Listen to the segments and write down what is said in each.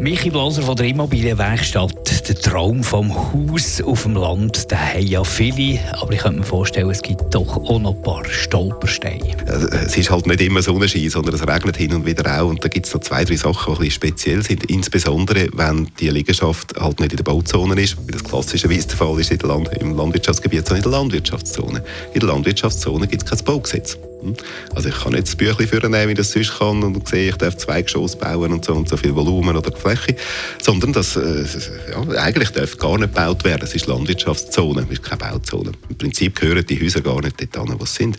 Michi Blaser von der Immobilienwerkstatt. Der Traum vom Haus auf dem Land, den haben ja viele. Aber ich könnte mir vorstellen, es gibt doch auch noch ein paar Stolpersteine. Es ist halt nicht immer Sonnenschein, sondern es regnet hin und wieder auch. Und da gibt es noch zwei, drei Sachen, die ein bisschen speziell sind. Insbesondere, wenn die Liegenschaft halt nicht in der Bauzone ist, wie das klassischerweise der Fall ist in der Land im Landwirtschaftsgebiet, sondern in der Landwirtschaftszone. In der Landwirtschaftszone gibt es kein Baugesetz. Hm? Also ich kann nicht das Büchlein vornehmen, wie das sonst kann und sehe, ich darf zwei Geschosse bauen und so und so viel Volumen oder Fläche, sondern das, äh, ja, eigentlich darf gar nicht gebaut werden. Es ist Landwirtschaftszone, es ist keine Bauzone. Im Prinzip gehören die Häuser gar nicht dort an, wo sie sind.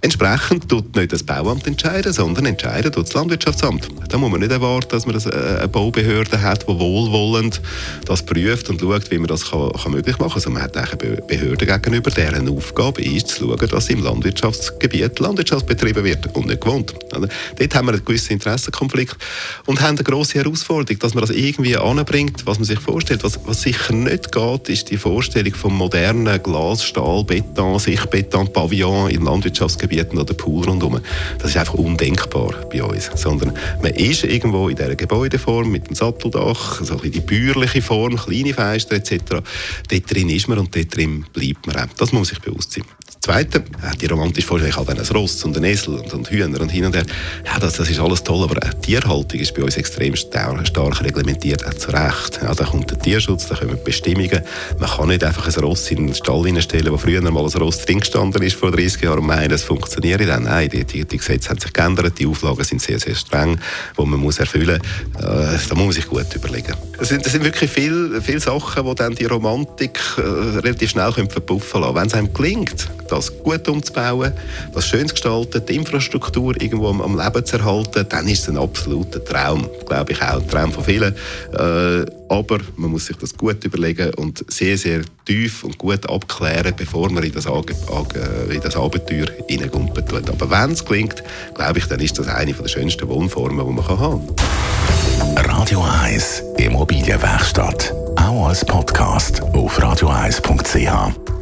Entsprechend tut nicht das Bauamt entscheiden, sondern entscheiden tut das Landwirtschaftsamt. Da muss man nicht erwarten, dass man äh, eine Baubehörde hat, die wohlwollend das prüft und schaut, wie man das kann, kann möglich machen kann. Also man hat eine Behörde gegenüber, deren Aufgabe ist, zu schauen, dass im Landwirtschaftsgebiet Landwirtschaft betrieben wird und nicht gewohnt. Dort haben wir einen gewissen Interessenkonflikt und haben eine grosse Herausforderung, dass man das irgendwie anbringt, was man sich vorstellt. Was, was sicher nicht geht, ist die Vorstellung vom modernen Glas, Stahl, Beton, Sichtbeton, Pavillon in Landwirtschaftsgebieten oder Pool rundherum. Das ist einfach undenkbar bei uns. Sondern man ist irgendwo in dieser Gebäudeform mit dem Satteldach, so ein die bäuerliche Form, kleine Fenster etc. Dort drin ist man und dort drin bleibt man. Das muss man sich bewusst sein. Zweite, äh, die romantische Vorstellung, halt ein Ross und ein Esel und, und Hühner und hin und her. Ja, das, das ist alles toll, aber eine Tierhaltung ist bei uns extrem stark, reglementiert, auch zu Recht. Ja, da kommt der Tierschutz, da kommen Bestimmungen. Man kann nicht einfach ein Ross in den Stall stellen, wo früher mal ein Ross drin gestanden ist vor 30 Jahren und meinen, es funktioniert dann. Nein, die, die, die, Gesetze haben sich geändert, die Auflagen sind sehr, sehr streng, die man muss erfüllen muss. Äh, da muss man sich gut überlegen. Es sind, das sind wirklich viele, viele Sachen, die dann die Romantik äh, relativ schnell verpuffen lassen. Wenn es einem gelingt, das gut umzubauen, das schön zu gestalten, die Infrastruktur irgendwo am, am Leben zu erhalten, dann ist es ein absoluter Traum. Glaube ich auch, ein Traum von vielen. Äh, aber man muss sich das gut überlegen und sehr, sehr tief und gut abklären, bevor man in das, Age, in das Abenteuer hineingumpen tut. Aber wenn es gelingt, glaube ich, dann ist das eine der schönsten Wohnformen, die man haben kann. Radio 1 Immobilienwerkstatt. Auch als Podcast auf radio1.ch.